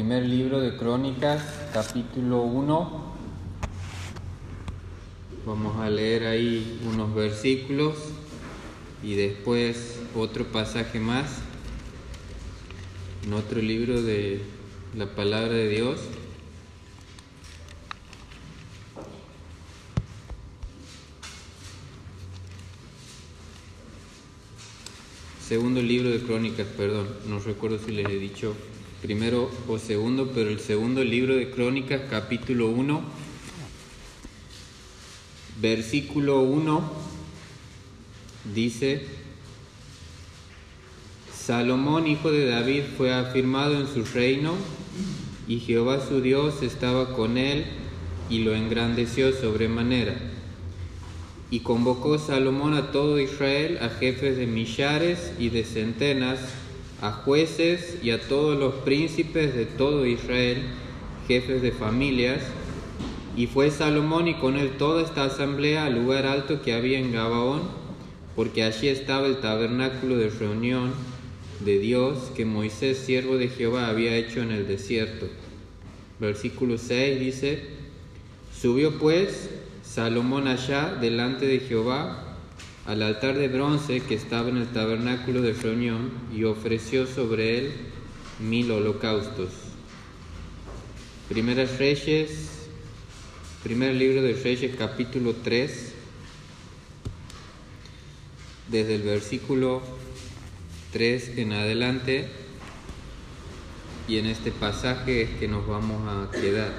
Primer libro de Crónicas, capítulo 1. Vamos a leer ahí unos versículos y después otro pasaje más en otro libro de la palabra de Dios. Segundo libro de Crónicas, perdón, no recuerdo si les he dicho primero o segundo, pero el segundo libro de Crónicas, capítulo 1, versículo 1, dice, Salomón, hijo de David, fue afirmado en su reino, y Jehová su Dios estaba con él y lo engrandeció sobremanera. Y convocó Salomón a todo Israel, a jefes de millares y de centenas, a jueces y a todos los príncipes de todo Israel, jefes de familias. Y fue Salomón y con él toda esta asamblea al lugar alto que había en Gabaón, porque allí estaba el tabernáculo de reunión de Dios que Moisés, siervo de Jehová, había hecho en el desierto. Versículo 6 dice, subió pues Salomón allá delante de Jehová al altar de bronce que estaba en el tabernáculo de reunión y ofreció sobre él mil holocaustos. Primeras primer libro de Reyes capítulo 3, desde el versículo 3 en adelante y en este pasaje es que nos vamos a quedar.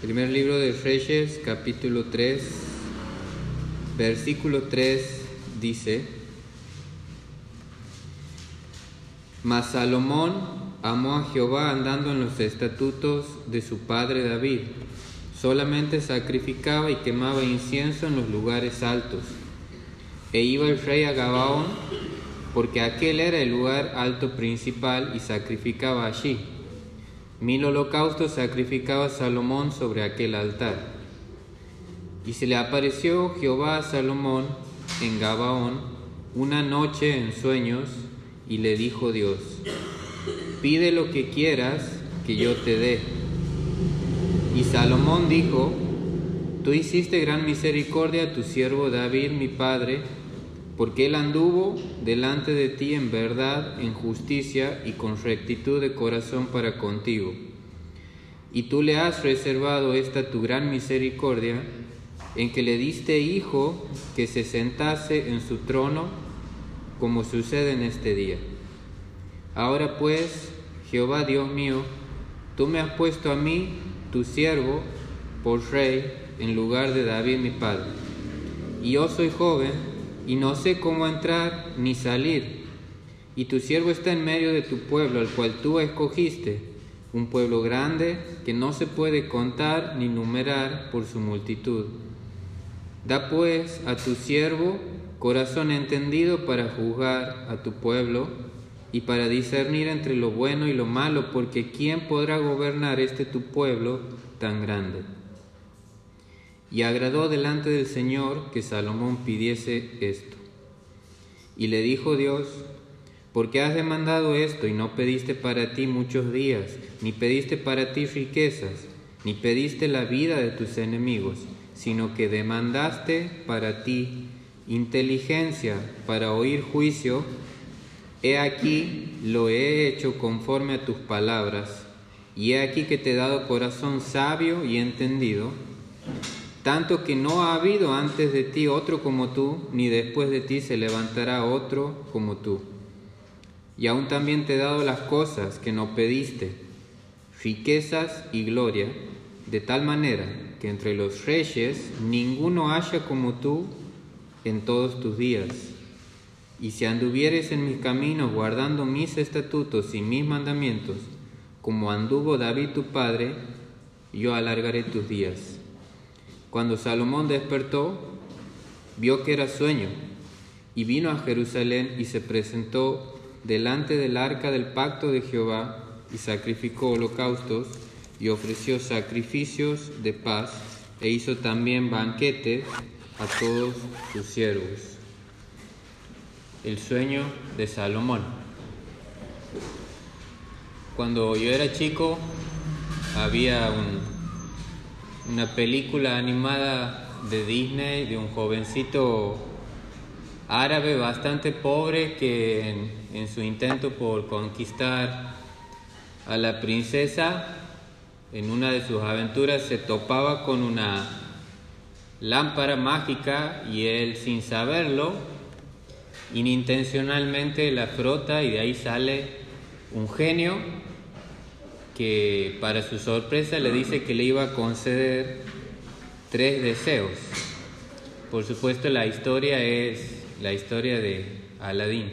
Primer libro de Reyes, capítulo 3, versículo 3 dice, Mas Salomón amó a Jehová andando en los estatutos de su padre David, solamente sacrificaba y quemaba incienso en los lugares altos, e iba el rey a Gabaón, porque aquel era el lugar alto principal y sacrificaba allí. Mil holocaustos sacrificaba Salomón sobre aquel altar. Y se le apareció Jehová a Salomón en Gabaón una noche en sueños y le dijo Dios, pide lo que quieras que yo te dé. Y Salomón dijo, tú hiciste gran misericordia a tu siervo David mi padre, porque él anduvo delante de ti en verdad, en justicia y con rectitud de corazón para contigo. Y tú le has reservado esta tu gran misericordia, en que le diste hijo que se sentase en su trono, como sucede en este día. Ahora pues, Jehová Dios mío, tú me has puesto a mí, tu siervo, por rey, en lugar de David mi padre. Y yo soy joven, y no sé cómo entrar ni salir. Y tu siervo está en medio de tu pueblo, al cual tú escogiste, un pueblo grande que no se puede contar ni numerar por su multitud. Da pues a tu siervo corazón entendido para juzgar a tu pueblo y para discernir entre lo bueno y lo malo, porque ¿quién podrá gobernar este tu pueblo tan grande? Y agradó delante del Señor que Salomón pidiese esto. Y le dijo Dios, ¿por qué has demandado esto y no pediste para ti muchos días, ni pediste para ti riquezas, ni pediste la vida de tus enemigos, sino que demandaste para ti inteligencia para oír juicio? He aquí lo he hecho conforme a tus palabras, y he aquí que te he dado corazón sabio y entendido tanto que no ha habido antes de ti otro como tú, ni después de ti se levantará otro como tú. Y aún también te he dado las cosas que no pediste, riquezas y gloria, de tal manera que entre los reyes ninguno haya como tú en todos tus días. Y si anduvieres en mis caminos guardando mis estatutos y mis mandamientos, como anduvo David tu padre, yo alargaré tus días. Cuando Salomón despertó, vio que era sueño, y vino a Jerusalén y se presentó delante del arca del pacto de Jehová, y sacrificó holocaustos, y ofreció sacrificios de paz, e hizo también banquete a todos sus siervos. El sueño de Salomón. Cuando yo era chico había una película animada de Disney de un jovencito árabe bastante pobre que en, su intento por conquistar a la princesa en una de sus aventuras se topaba con una lámpara mágica y él sin saberlo inintencionalmente la frota y de ahí sale un genio que para su sorpresa le dice que le iba a conceder tres deseos. Por supuesto la historia es la historia de Aladín.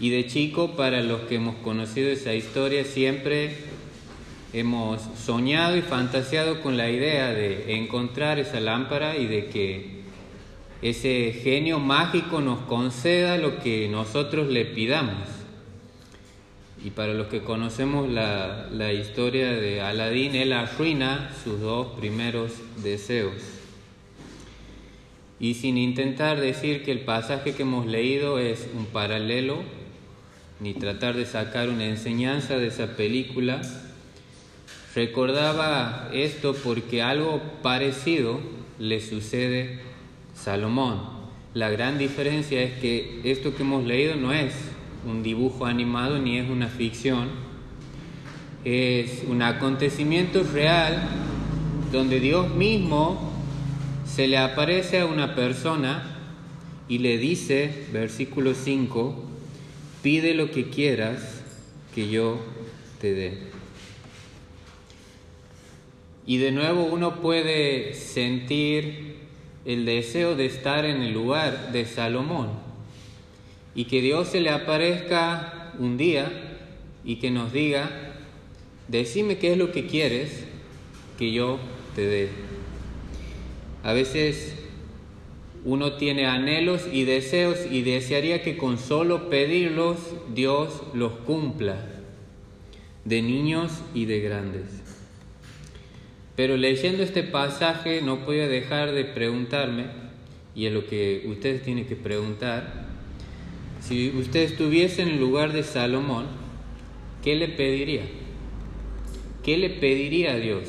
Y de chico, para los que hemos conocido esa historia, siempre hemos soñado y fantaseado con la idea de encontrar esa lámpara y de que ese genio mágico nos conceda lo que nosotros le pidamos. Y para los que conocemos la, la historia de Aladín, él arruina sus dos primeros deseos. Y sin intentar decir que el pasaje que hemos leído es un paralelo, ni tratar de sacar una enseñanza de esa película, recordaba esto porque algo parecido le sucede a Salomón. La gran diferencia es que esto que hemos leído no es un dibujo animado ni es una ficción, es un acontecimiento real donde Dios mismo se le aparece a una persona y le dice, versículo 5, pide lo que quieras que yo te dé. Y de nuevo uno puede sentir el deseo de estar en el lugar de Salomón y que Dios se le aparezca un día y que nos diga, decime qué es lo que quieres que yo te dé. A veces uno tiene anhelos y deseos y desearía que con solo pedirlos Dios los cumpla, de niños y de grandes. Pero leyendo este pasaje no puedo dejar de preguntarme, y es lo que ustedes tienen que preguntar, si usted estuviese en el lugar de Salomón, ¿qué le pediría? ¿Qué le pediría a Dios?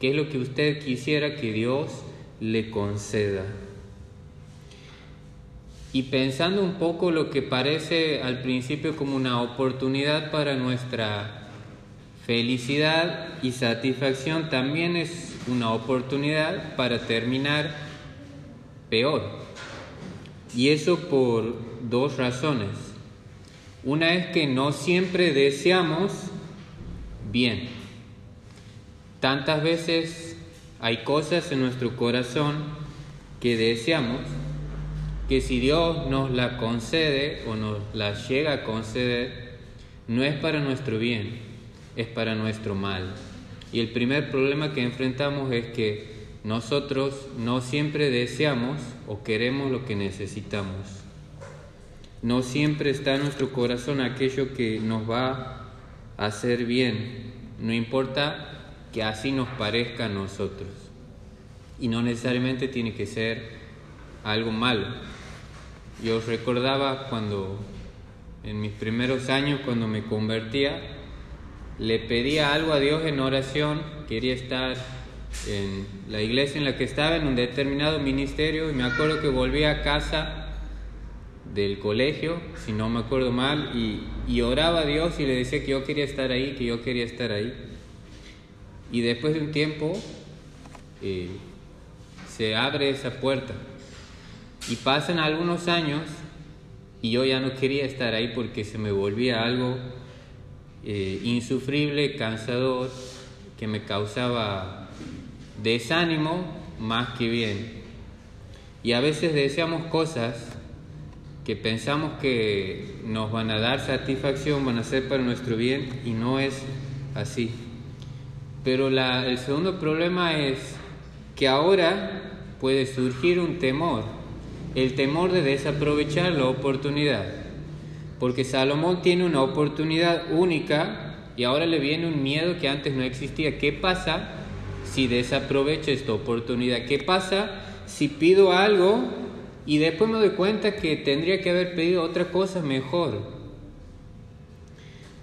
¿Qué es lo que usted quisiera que Dios le conceda? Y pensando un poco lo que parece al principio como una oportunidad para nuestra felicidad y satisfacción, también es una oportunidad para terminar peor. Y eso por dos razones. Una es que no siempre deseamos bien. Tantas veces hay cosas en nuestro corazón que deseamos que si Dios nos la concede o nos la llega a conceder, no es para nuestro bien, es para nuestro mal. Y el primer problema que enfrentamos es que nosotros no siempre deseamos o queremos lo que necesitamos. No siempre está en nuestro corazón aquello que nos va a hacer bien, no importa que así nos parezca a nosotros. Y no necesariamente tiene que ser algo malo. Yo recordaba cuando, en mis primeros años, cuando me convertía, le pedía algo a Dios en oración, quería estar en la iglesia en la que estaba, en un determinado ministerio, y me acuerdo que volví a casa del colegio, si no me acuerdo mal, y, oraba a Dios y le decía que yo quería estar ahí, que yo quería estar ahí. Y después de un tiempo eh, se abre esa puerta y pasan algunos años y yo ya no quería estar ahí porque se me volvía algo eh, insufrible, cansador, que me causaba desánimo más que bien. Y a veces deseamos cosas que pensamos que nos van a dar satisfacción, van a ser para nuestro bien y no es así. Pero el segundo problema es que ahora puede surgir un temor, el temor de desaprovechar la oportunidad. Porque Salomón tiene una oportunidad única y ahora le viene un miedo que antes no existía. ¿Qué pasa si desaprovecho esta oportunidad? ¿Qué pasa si pido algo y después me doy cuenta que tendría que haber pedido otra cosa mejor?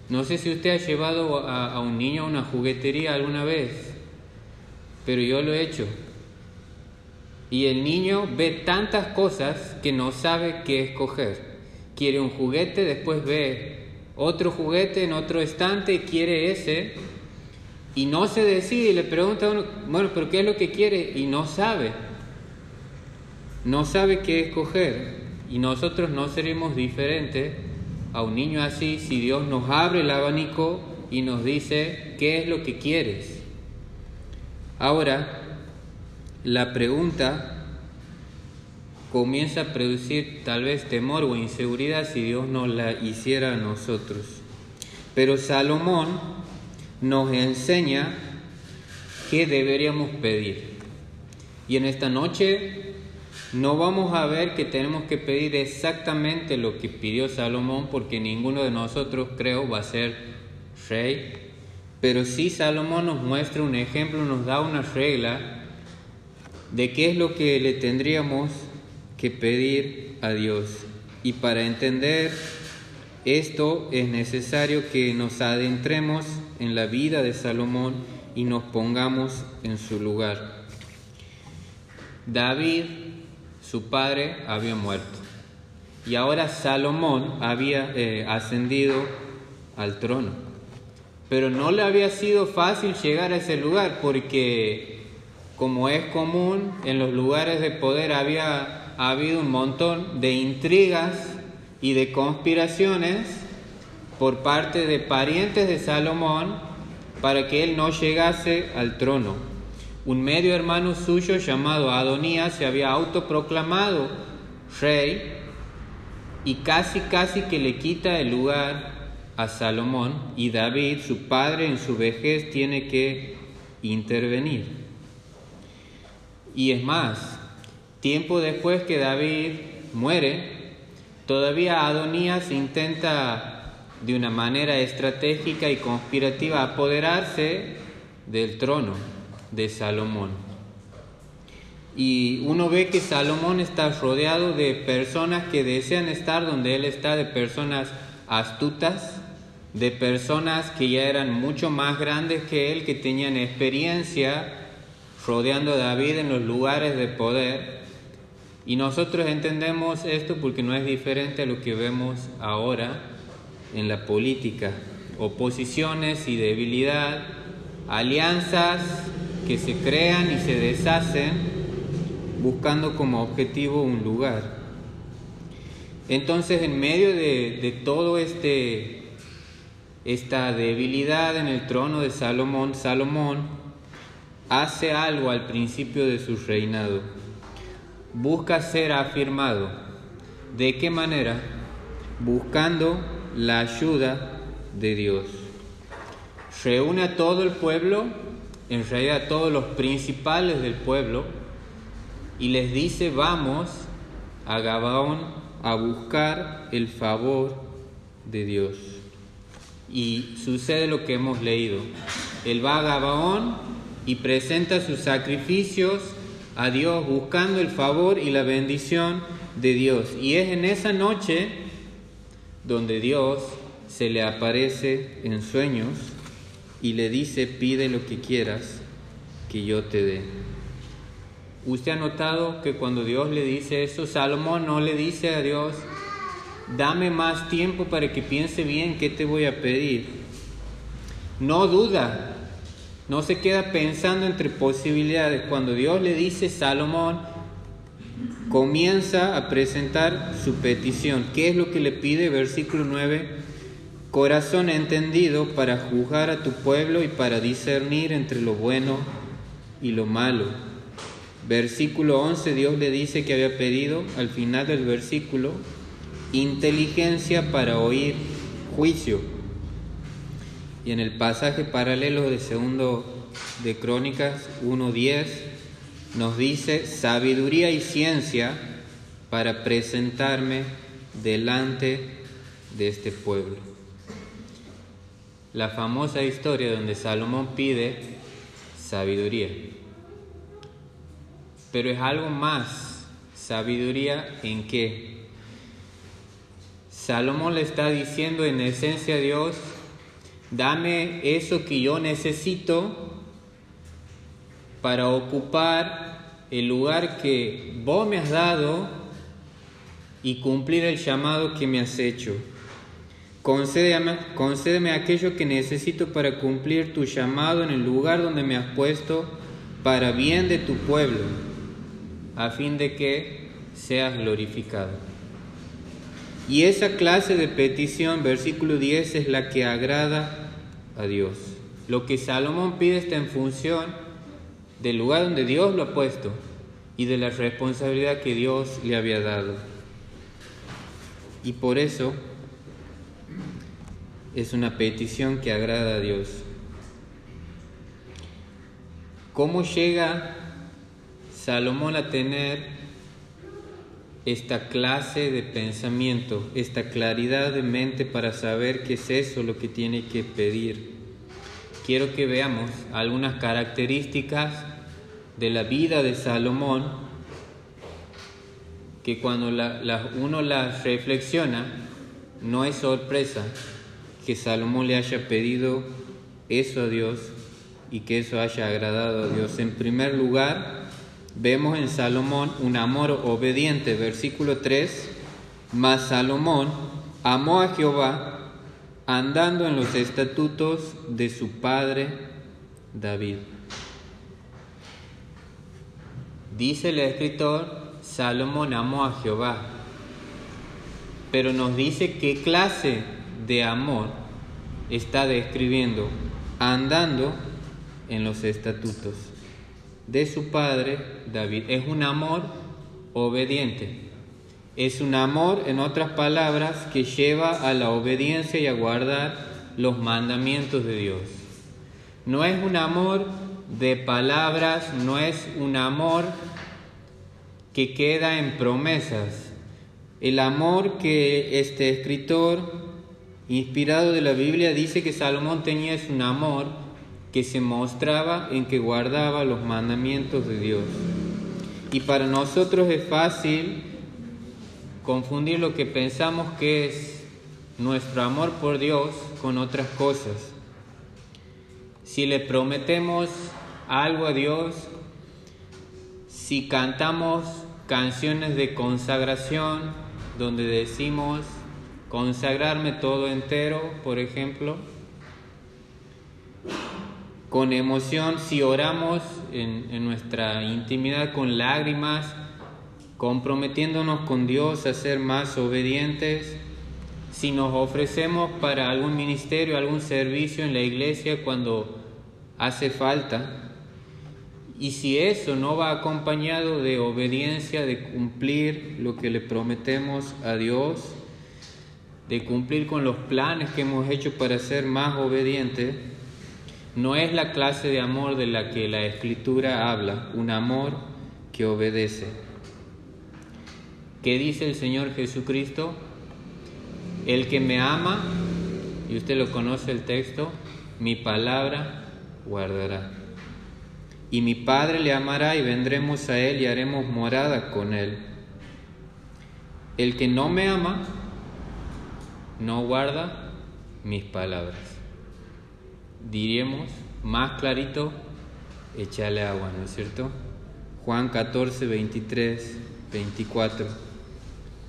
No sé si usted ha llevado a, un niño a una juguetería alguna vez, pero yo lo he hecho. Y el niño ve tantas cosas que no sabe qué escoger. Quiere un juguete, después ve otro juguete en otro estante, quiere ese, y no se decide y le pregunta a uno, bueno, pero ¿qué es lo que quiere? Y no sabe. No sabe qué escoger. Y nosotros no seremos diferentes a un niño así si Dios nos abre el abanico y nos dice qué es lo que quieres. Ahora, la pregunta comienza a producir tal vez temor o inseguridad si Dios no la hiciera a nosotros. Pero Salomón nos enseña qué deberíamos pedir. Y en esta noche no vamos a ver que tenemos que pedir exactamente lo que pidió Salomón, porque ninguno de nosotros creo va a ser rey. Pero sí Salomón nos muestra un ejemplo, nos da una regla de qué es lo que le tendríamos que pedir a Dios. Y para entender esto es necesario que nos adentremos en la vida de Salomón y nos pongamos en su lugar. David, su padre, había muerto y ahora Salomón había eh, ascendido al trono. Pero no le había sido fácil llegar a ese lugar porque, como es común, en los lugares de poder había habido un montón de intrigas y de conspiraciones por parte de parientes de Salomón para que él no llegase al trono. Un medio hermano suyo llamado Adonías se había autoproclamado rey y casi casi que le quita el lugar a Salomón y David, su padre en su vejez, tiene que intervenir. Y es más, tiempo después que David muere, Todavía Adonías intenta de una manera estratégica y conspirativa apoderarse del trono de Salomón. Y uno ve que Salomón está rodeado de personas que desean estar donde él está, de personas astutas, de personas que ya eran mucho más grandes que él, que tenían experiencia rodeando a David en los lugares de poder. Y nosotros entendemos esto porque no es diferente a lo que vemos ahora en la política. Oposiciones y debilidad, alianzas que se crean y se deshacen buscando como objetivo un lugar. Entonces, en medio de, de todo este esta debilidad en el trono de Salomón, Salomón hace algo al principio de su reinado busca ser afirmado. ¿De qué manera? Buscando la ayuda de Dios. Reúne a todo el pueblo, en realidad todos los principales del pueblo, y les dice, vamos a Gabaón a buscar el favor de Dios. Y sucede lo que hemos leído. Él va a Gabaón y presenta sus sacrificios a Dios buscando el favor y la bendición de Dios. Y es en esa noche donde Dios se le aparece en sueños y le dice, pide lo que quieras que yo te dé. Usted ha notado que cuando Dios le dice eso, Salomón no le dice a Dios, dame más tiempo para que piense bien qué te voy a pedir. No duda, no se queda pensando entre posibilidades. Cuando Dios le dice Salomón, comienza a presentar su petición. ¿Qué es lo que le pide? Versículo 9. Corazón entendido para juzgar a tu pueblo y para discernir entre lo bueno y lo malo. Versículo 11, Dios le dice que había pedido, al final del versículo, inteligencia para oír juicio. Y en el pasaje paralelo de segundo de Crónicas 1.10 nos dice sabiduría y ciencia para presentarme delante de este pueblo. La famosa historia donde Salomón pide sabiduría. Pero es algo más. Sabiduría en qué? Salomón le está diciendo en esencia a Dios, Dame eso que yo necesito para ocupar el lugar que vos me has dado y cumplir el llamado que me has hecho. Concédeme, concédeme aquello que necesito para cumplir tu llamado en el lugar donde me has puesto para bien de tu pueblo, a fin de que seas glorificado. Y esa clase de petición, versículo 10, es la que agrada a Dios. Lo que Salomón pide está en función del lugar donde Dios lo ha puesto y de la responsabilidad que Dios le había dado. Y por eso es una petición que agrada a Dios. ¿Cómo llega Salomón a tener esta clase de pensamiento, esta claridad de mente para saber qué es eso lo que tiene que pedir? Quiero que veamos algunas características de la vida de Salomón que cuando uno las reflexiona no es sorpresa, que Salomón le haya pedido eso a Dios y que eso haya agradado a Dios. En primer lugar, vemos en Salomón un amor obediente, versículo 3, mas Salomón amó a Jehová andando en los estatutos de su padre David. Dice el escritor, Salomón amó a Jehová, pero nos dice qué clase de amor está describiendo andando en los estatutos de su padre David. Es un amor obediente. Es un amor, en otras palabras, que lleva a la obediencia y a guardar los mandamientos de Dios. No es un amor de palabras, no es un amor que queda en promesas. El amor que este escritor inspirado de la Biblia, dice que Salomón tenía un amor que se mostraba en que guardaba los mandamientos de Dios. Y para nosotros es fácil confundir lo que pensamos que es nuestro amor por Dios con otras cosas. Si le prometemos algo a Dios, si cantamos canciones de consagración donde decimos consagrarme todo entero, por ejemplo, con emoción, si oramos en, nuestra intimidad con lágrimas, comprometiéndonos con Dios a ser más obedientes, si nos ofrecemos para algún ministerio, algún servicio en la iglesia cuando hace falta, y si eso no va acompañado de obediencia, de cumplir lo que le prometemos a Dios, de cumplir con los planes que hemos hecho para ser más obedientes, no es la clase de amor de la que la escritura habla, un amor que obedece. ¿Qué dice el Señor Jesucristo? El que me ama, y usted lo conoce el texto, mi palabra guardará. Y mi Padre le amará y vendremos a Él y haremos morada con Él. El que no me ama, no guarda mis palabras. Diríamos más clarito, échale agua, ¿no es cierto? Juan 14, 23, 24.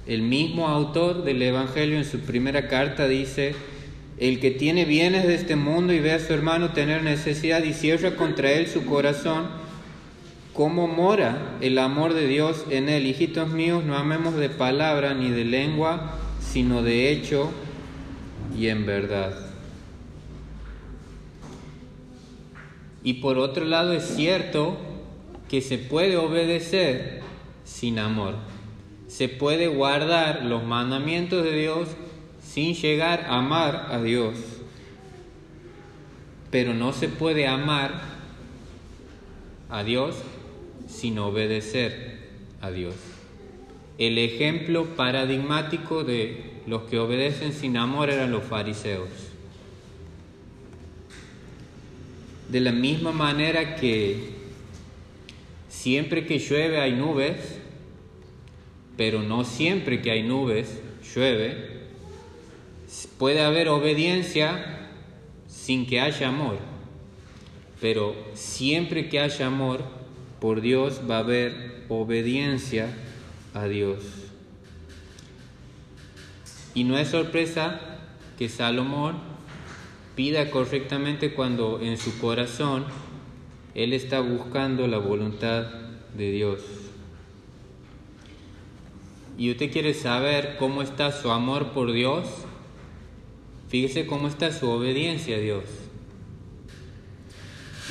El mismo autor del Evangelio en su primera carta dice, el que tiene bienes de este mundo y ve a su hermano tener necesidad y cierra contra él su corazón, ¿cómo mora el amor de Dios en él? Hijitos míos, no amemos de palabra ni de lengua, sino de hecho y en verdad. Y por otro lado es cierto que se puede obedecer sin amor. Se puede guardar los mandamientos de Dios sin llegar a amar a Dios. Pero no se puede amar a Dios sin obedecer a Dios. El ejemplo paradigmático de los que obedecen sin amor eran los fariseos. De la misma manera que siempre que llueve hay nubes, pero no siempre que hay nubes llueve, puede haber obediencia sin que haya amor. Pero siempre que haya amor por Dios va a haber obediencia a Dios. Y no es sorpresa que Salomón pida correctamente cuando en su corazón él está buscando la voluntad de Dios. Y usted quiere saber cómo está su amor por Dios, fíjese cómo está su obediencia a Dios.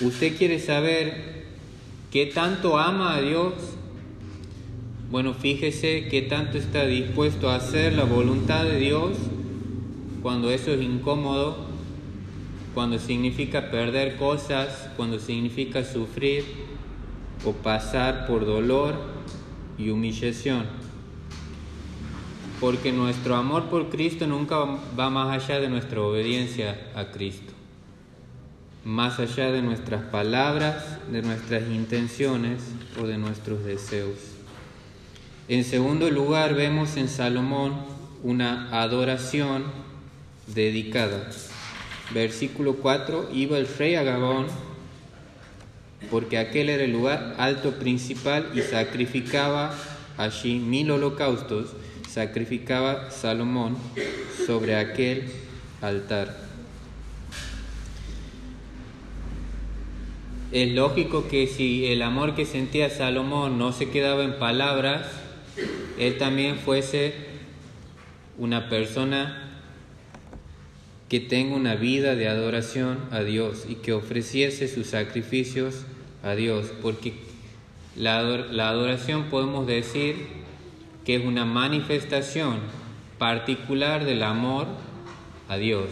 Usted quiere saber qué tanto ama a Dios, bueno, fíjese qué tanto está dispuesto a hacer la voluntad de Dios cuando eso es incómodo, cuando significa perder cosas, cuando significa sufrir o pasar por dolor y humillación. Porque nuestro amor por Cristo nunca va más allá de nuestra obediencia a Cristo, más allá de nuestras palabras, de nuestras intenciones o de nuestros deseos. En segundo lugar, vemos en Salomón una adoración dedicada. Versículo 4, iba el rey a Gabón, porque aquel era el lugar alto principal y sacrificaba allí mil holocaustos, sacrificaba Salomón sobre aquel altar. Es lógico que si el amor que sentía Salomón no se quedaba en palabras, él también fuese una persona que tenga una vida de adoración a Dios y que ofreciese sus sacrificios a Dios, porque la, adoración podemos decir que es una manifestación particular del amor a Dios.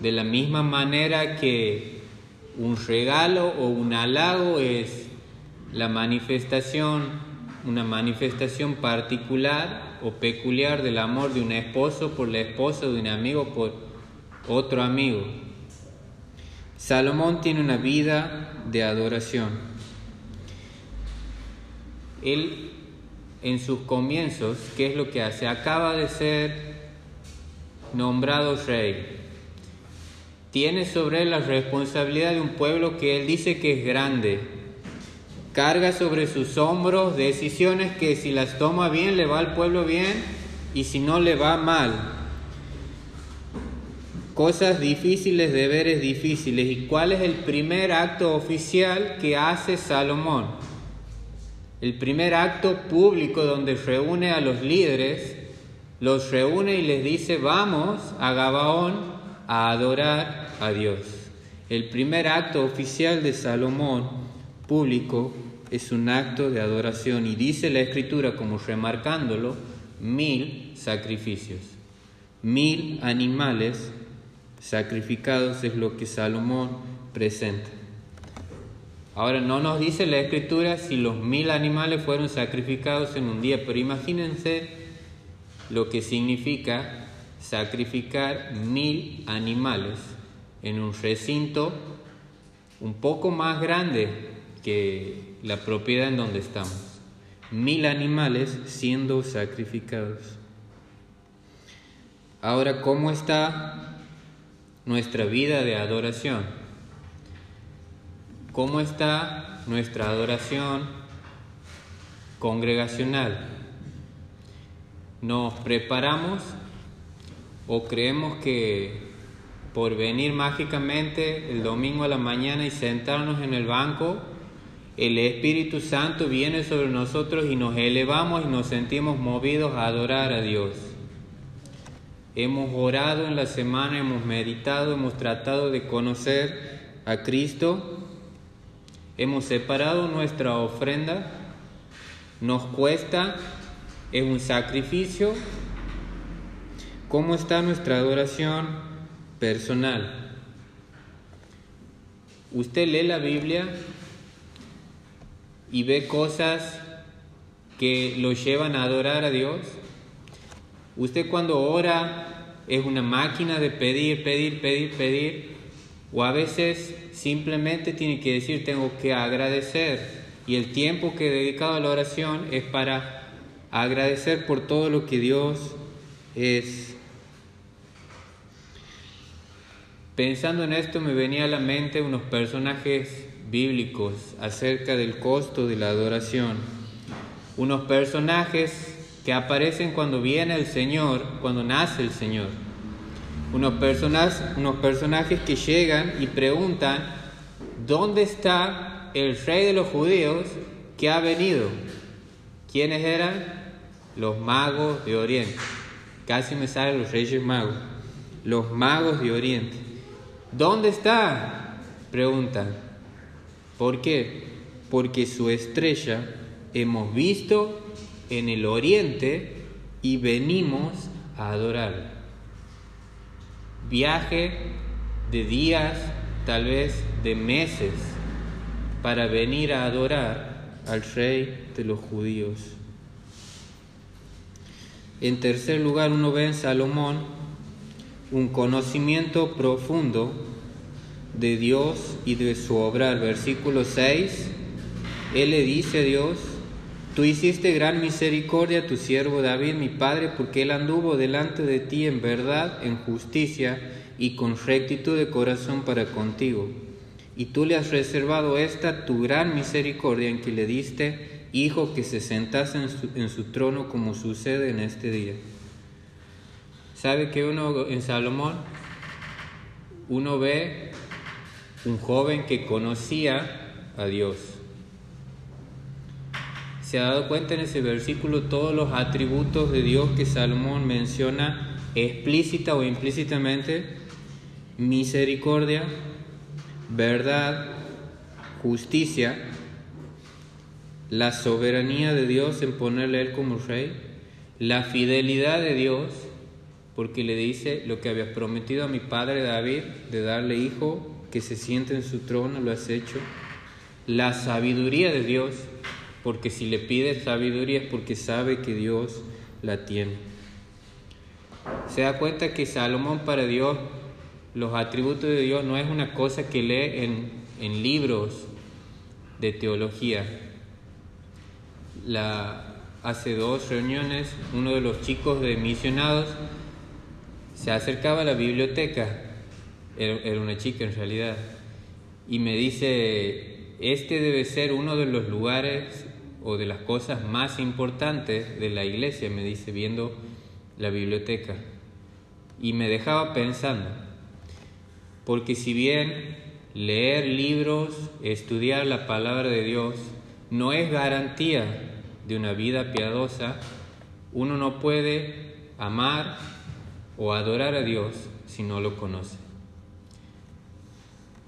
De la misma manera que un regalo o un halago es la manifestación una manifestación particular o peculiar del amor de un esposo por la esposa, de un amigo por otro amigo. Salomón tiene una vida de adoración. Él en sus comienzos, ¿qué es lo que hace? Acaba de ser nombrado rey. Tiene sobre él la responsabilidad de un pueblo que él dice que es grande, carga sobre sus hombros decisiones que si las toma bien le va al pueblo bien y si no le va mal. Cosas difíciles, deberes difíciles. ¿Y cuál es el primer acto oficial que hace Salomón? El primer acto público donde reúne a los líderes, los reúne y les dice, vamos a Gabaón a adorar a Dios. El primer acto oficial de Salomón público es un acto de adoración y dice la escritura como remarcándolo, mil sacrificios, mil animales sacrificados es lo que Salomón presenta. Ahora no nos dice la escritura si los mil animales fueron sacrificados en un día, pero imagínense lo que significa sacrificar mil animales en un recinto un poco más grande que la propiedad en donde estamos. Mil animales siendo sacrificados. Ahora, ¿cómo está nuestra vida de adoración? ¿Cómo está nuestra adoración congregacional? ¿Nos preparamos o creemos que por venir mágicamente el domingo a la mañana y sentarnos en el banco el Espíritu Santo viene sobre nosotros y nos elevamos y nos sentimos movidos a adorar a Dios. Hemos orado en la semana, hemos meditado, hemos tratado de conocer a Cristo, hemos separado nuestra ofrenda, nos cuesta, es un sacrificio. ¿Cómo está nuestra adoración personal? Usted lee la Biblia y ve cosas que lo llevan a adorar a Dios. Usted cuando ora es una máquina de pedir, pedir, pedir, pedir, o a veces simplemente tiene que decir tengo que agradecer y el tiempo que he dedicado a la oración es para agradecer por todo lo que Dios es. Pensando en esto me venía a la mente unos personajes bíblicos acerca del costo de la adoración. Unos personajes que aparecen cuando viene el Señor, cuando nace el Señor. Unos, personas, unos personajes que llegan y preguntan, ¿dónde está el rey de los judíos que ha venido? ¿Quiénes eran? Los magos de Oriente. Casi me salen los reyes magos. Los magos de Oriente. ¿Dónde está? Preguntan. ¿Por qué? Porque su estrella hemos visto en el oriente y venimos a adorar. Viaje de días, tal vez de meses, para venir a adorar al rey de los judíos. En tercer lugar, uno ve en Salomón un conocimiento profundo de Dios y de su obra. versículo 6, él le dice a Dios, Tú hiciste gran misericordia a tu siervo David, mi padre, porque él anduvo delante de ti en verdad, en justicia y con rectitud de corazón para contigo. Y tú le has reservado esta tu gran misericordia en que le diste hijo que se sentase en su, en su trono como sucede en este día. ¿Sabe que uno en Salomón, uno ve un joven que conocía a Dios? se ha dado cuenta en ese versículo todos los atributos de Dios que Salomón menciona explícita o implícitamente, misericordia, verdad, justicia, la soberanía de Dios en ponerle a él como rey, la fidelidad de Dios, porque le dice lo que había prometido a mi padre David de darle hijo que se siente en su trono, lo has hecho, la sabiduría de Dios, porque si le pide sabiduría es porque sabe que Dios la tiene. Se da cuenta que Salomón para Dios, los atributos de Dios no es una cosa que lee en, en libros de teología. La, hace dos reuniones, uno de los chicos de misionados se acercaba a la biblioteca, era una chica en realidad, y me dice, este debe ser uno de los lugares o de las cosas más importantes de la iglesia, me dice, viendo la biblioteca. Y me dejaba pensando, porque si bien leer libros, estudiar la palabra de Dios, no es garantía de una vida piadosa, uno no puede amar o adorar a Dios si no lo conoce.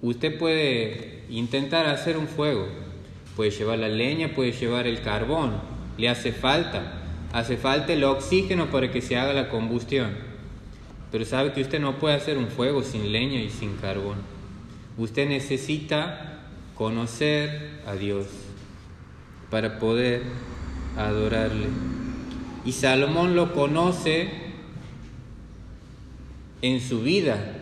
Usted puede intentar hacer un fuego, puede llevar la leña, puede llevar el carbón, le hace falta, hace falta el oxígeno para que se haga la combustión. Pero sabe que usted no puede hacer un fuego sin leña y sin carbón. Usted necesita conocer a Dios para poder adorarle. Y Salomón lo conoce en su vida,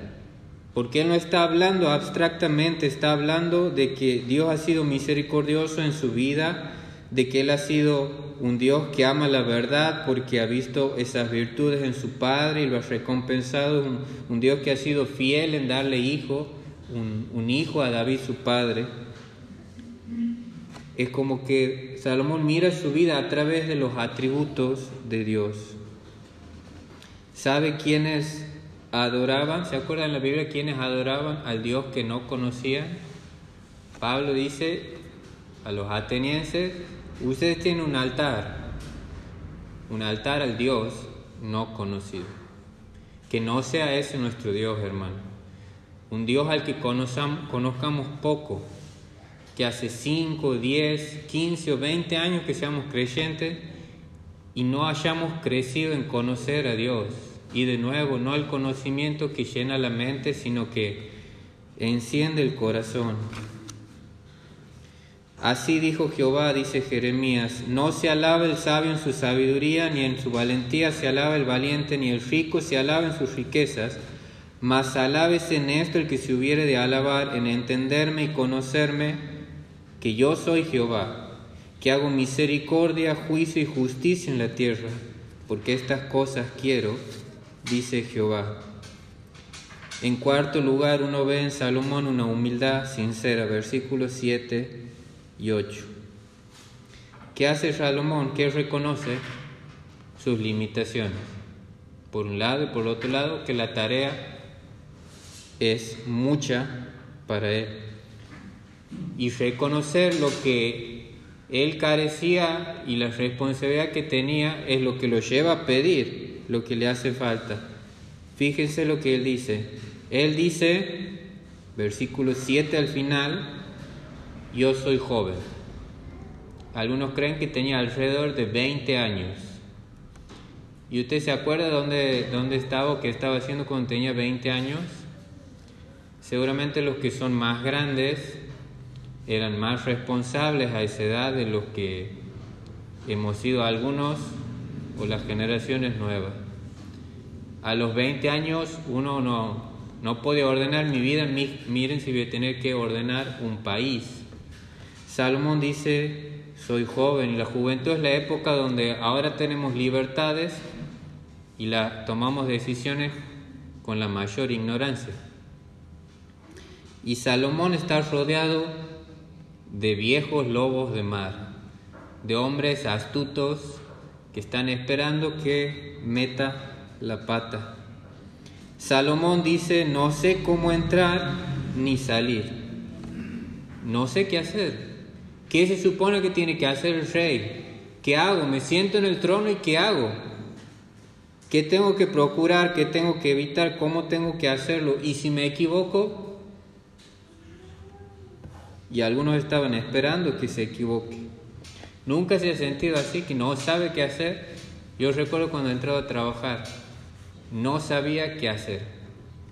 porque no está hablando abstractamente, está hablando de que Dios ha sido misericordioso en su vida, de que Él ha sido un Dios que ama la verdad porque ha visto esas virtudes en su Padre y lo ha recompensado, un, Dios que ha sido fiel en darle hijo, un, un hijo a David su Padre. Es como que Salomón mira su vida a través de los atributos de Dios. ¿Sabe quién es adoraban, ¿se acuerdan en la Biblia quienes adoraban al Dios que no conocían? Pablo dice a los atenienses, ustedes tienen un altar, un altar al Dios no conocido. Que no sea ese nuestro Dios, hermano. Un Dios al que conozcamos poco, que hace 5, 10, 15 o 20 años que seamos creyentes y no hayamos crecido en conocer a Dios y de nuevo, no el conocimiento que llena la mente, sino que enciende el corazón. Así dijo Jehová, dice Jeremías, no se alaba el sabio en su sabiduría, ni en su valentía se alaba el valiente, ni el rico se alaba en sus riquezas, mas alábese en esto el que se hubiere de alabar, en entenderme y conocerme, que yo soy Jehová, que hago misericordia, juicio y justicia en la tierra, porque estas cosas quiero dice Jehová. En cuarto lugar, uno ve en Salomón una humildad sincera, versículos 7 y 8. ¿Qué hace Salomón? ¿Qué reconoce? Sus limitaciones. Por un lado y por otro lado, que la tarea es mucha para él. Y reconocer lo que él carecía y la responsabilidad que tenía es lo que lo lleva a pedir lo que le hace falta. Fíjense lo que él dice. Él dice, versículo 7 al final, yo soy joven. Algunos creen que tenía alrededor de 20 años. ¿Y usted se acuerda dónde, dónde estaba o qué estaba haciendo cuando tenía 20 años? Seguramente los que son más grandes eran más responsables a esa edad de los que hemos sido algunos o las generaciones nuevas. A los 20 años uno no, no puede ordenar mi vida, miren si voy a tener que ordenar un país. Salomón dice, soy joven y la juventud es la época donde ahora tenemos libertades y la, tomamos decisiones con la mayor ignorancia. Y Salomón está rodeado de viejos lobos de mar, de hombres astutos que están esperando que meta la pata. Salomón dice, no sé cómo entrar ni salir. No sé qué hacer. ¿Qué se supone que tiene que hacer el rey? ¿Qué hago? Me siento en el trono y ¿qué hago? ¿Qué tengo que procurar? ¿Qué tengo que evitar? ¿Cómo tengo que hacerlo? Y si me equivoco, y algunos estaban esperando que se equivoque. Nunca se ha sentido así, que no sabe qué hacer. Yo recuerdo cuando entraba a trabajar, no sabía qué hacer.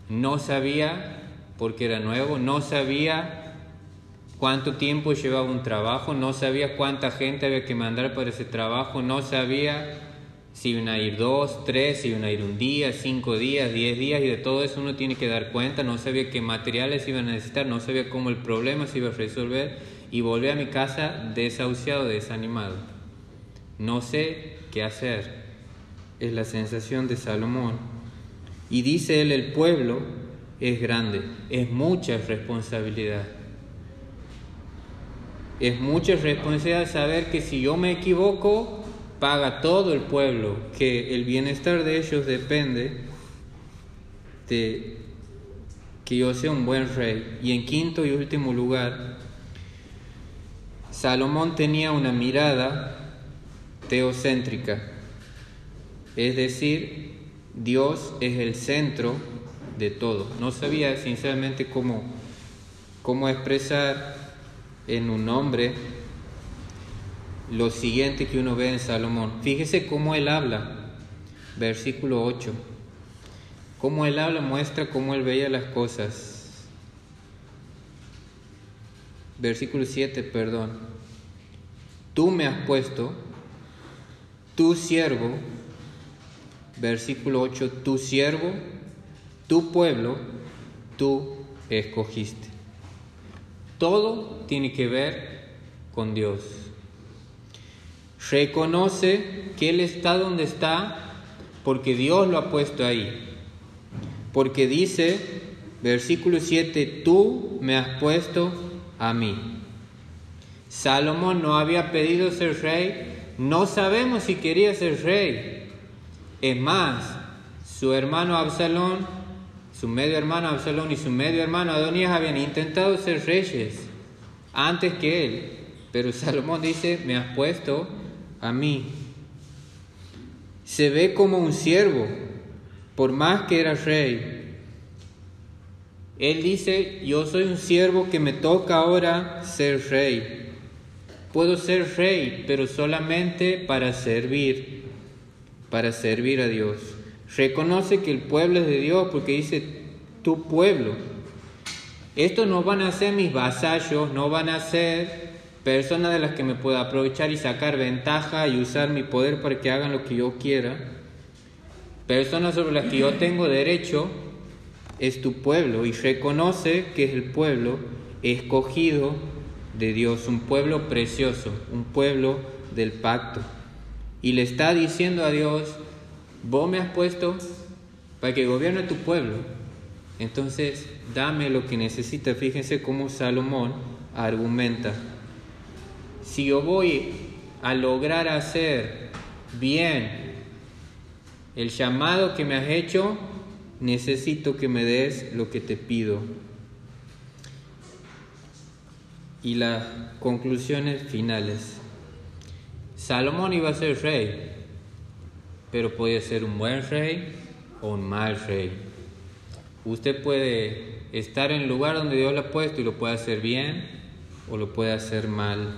No sabía, porque era nuevo, no sabía cuánto tiempo llevaba un trabajo, no sabía cuánta gente había que mandar para ese trabajo, no sabía si iban a ir dos, tres, si iban a ir un día, cinco días, diez días, y de todo eso uno tiene que dar cuenta, no sabía qué materiales iban a necesitar, no sabía cómo el problema se iba a resolver, y volví a mi casa desahuciado, desanimado. No sé qué hacer es la sensación de Salomón. Y dice él, el pueblo es grande, es mucha responsabilidad. Es mucha responsabilidad saber que si yo me equivoco, paga todo el pueblo, que el bienestar de ellos depende de que yo sea un buen rey. Y en quinto y último lugar, Salomón tenía una mirada teocéntrica es decir, Dios es el centro de todo. No sabía sinceramente cómo, cómo expresar en un nombre lo siguiente que uno ve en Salomón. Fíjese cómo él habla, versículo 8. Cómo él habla muestra cómo él veía las cosas. Versículo 7, perdón. Tú me has puesto, tu siervo, versículo 8, tu siervo, tu pueblo, tú escogiste. Todo tiene que ver con Dios. Reconoce que Él está donde está porque Dios lo ha puesto ahí. Porque dice, versículo 7, tú me has puesto a mí. Salomón no había pedido ser rey, no sabemos si quería ser rey, es más, su hermano Absalón, su medio hermano Absalón y su medio hermano Adonías habían intentado ser reyes antes que él. Pero Salomón dice, me has puesto a mí. Se ve como un siervo, por más que era rey. Él dice, yo soy un siervo que me toca ahora ser rey. Puedo ser rey, pero solamente para servir para servir a Dios. Reconoce que el pueblo es de Dios porque dice tu pueblo. Estos no van a ser mis vasallos, no van a ser personas de las que me pueda aprovechar y sacar ventaja y usar mi poder para que hagan lo que yo quiera. Personas sobre las que yo tengo derecho es tu pueblo y reconoce que es el pueblo escogido de Dios, un pueblo precioso, un pueblo del pacto y le está diciendo a Dios, vos me has puesto para que gobierne tu pueblo. Entonces, dame lo que necesita. Fíjense cómo Salomón argumenta. Si yo voy a lograr hacer bien el llamado que me has hecho, necesito que me des lo que te pido. Y las conclusiones finales. Salomón iba a ser rey, pero podía ser un buen rey o un mal rey. Usted puede estar en el lugar donde Dios lo ha puesto y lo puede hacer bien o lo puede hacer mal.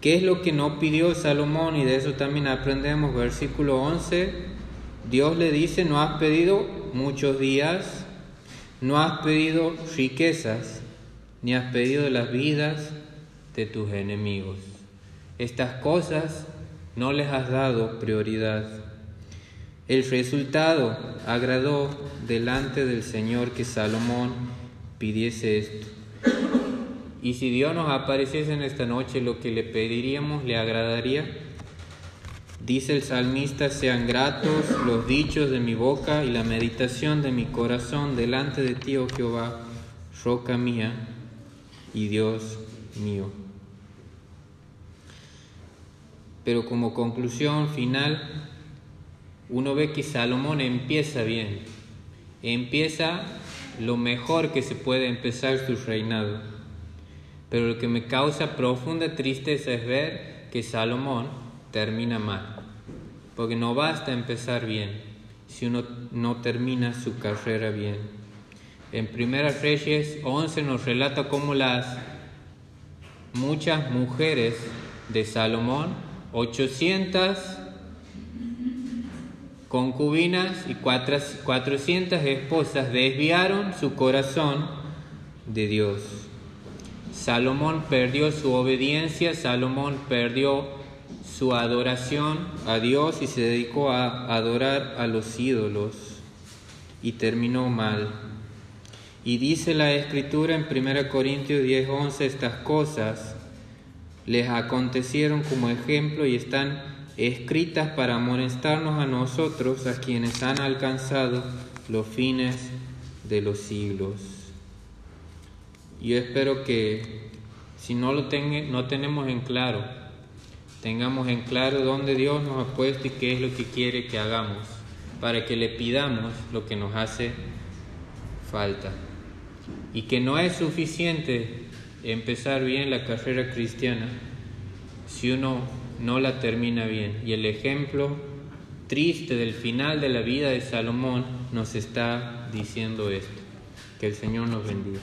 ¿Qué es lo que no pidió Salomón? Y de eso también aprendemos, versículo 11. Dios le dice, no has pedido muchos días, no has pedido riquezas, ni has pedido las vidas de tus enemigos. Estas cosas no les has dado prioridad. El resultado agradó delante del Señor que Salomón pidiese esto. Y si Dios nos apareciese en esta noche, lo que le pediríamos le agradaría. Dice el salmista, sean gratos los dichos de mi boca y la meditación de mi corazón delante de ti, oh Jehová, roca mía y Dios mío. Pero como conclusión final, uno ve que Salomón empieza bien, empieza lo mejor que se puede empezar su reinado. Pero lo que me causa profunda tristeza es ver que Salomón termina mal, porque no basta empezar bien si uno no termina su carrera bien. En Primera Reyes 11 nos relata cómo las muchas mujeres de Salomón, 800 concubinas y 400 esposas desviaron su corazón de Dios. Salomón perdió su obediencia, Salomón perdió su adoración a Dios y se dedicó a adorar a los ídolos y terminó mal. Y dice la escritura en 1 Corintios 10:11, estas cosas les acontecieron como ejemplo y están escritas para amonestarnos a nosotros, a quienes han alcanzado los fines de los siglos. Yo espero que si no lo no tenemos en claro, tengamos en claro dónde Dios nos ha puesto y qué es lo que quiere que hagamos, para que le pidamos lo que nos hace falta. Y que no es suficiente empezar bien la carrera cristiana si uno no la termina bien. Y el ejemplo triste del final de la vida de Salomón nos está diciendo esto. Que el Señor nos bendiga.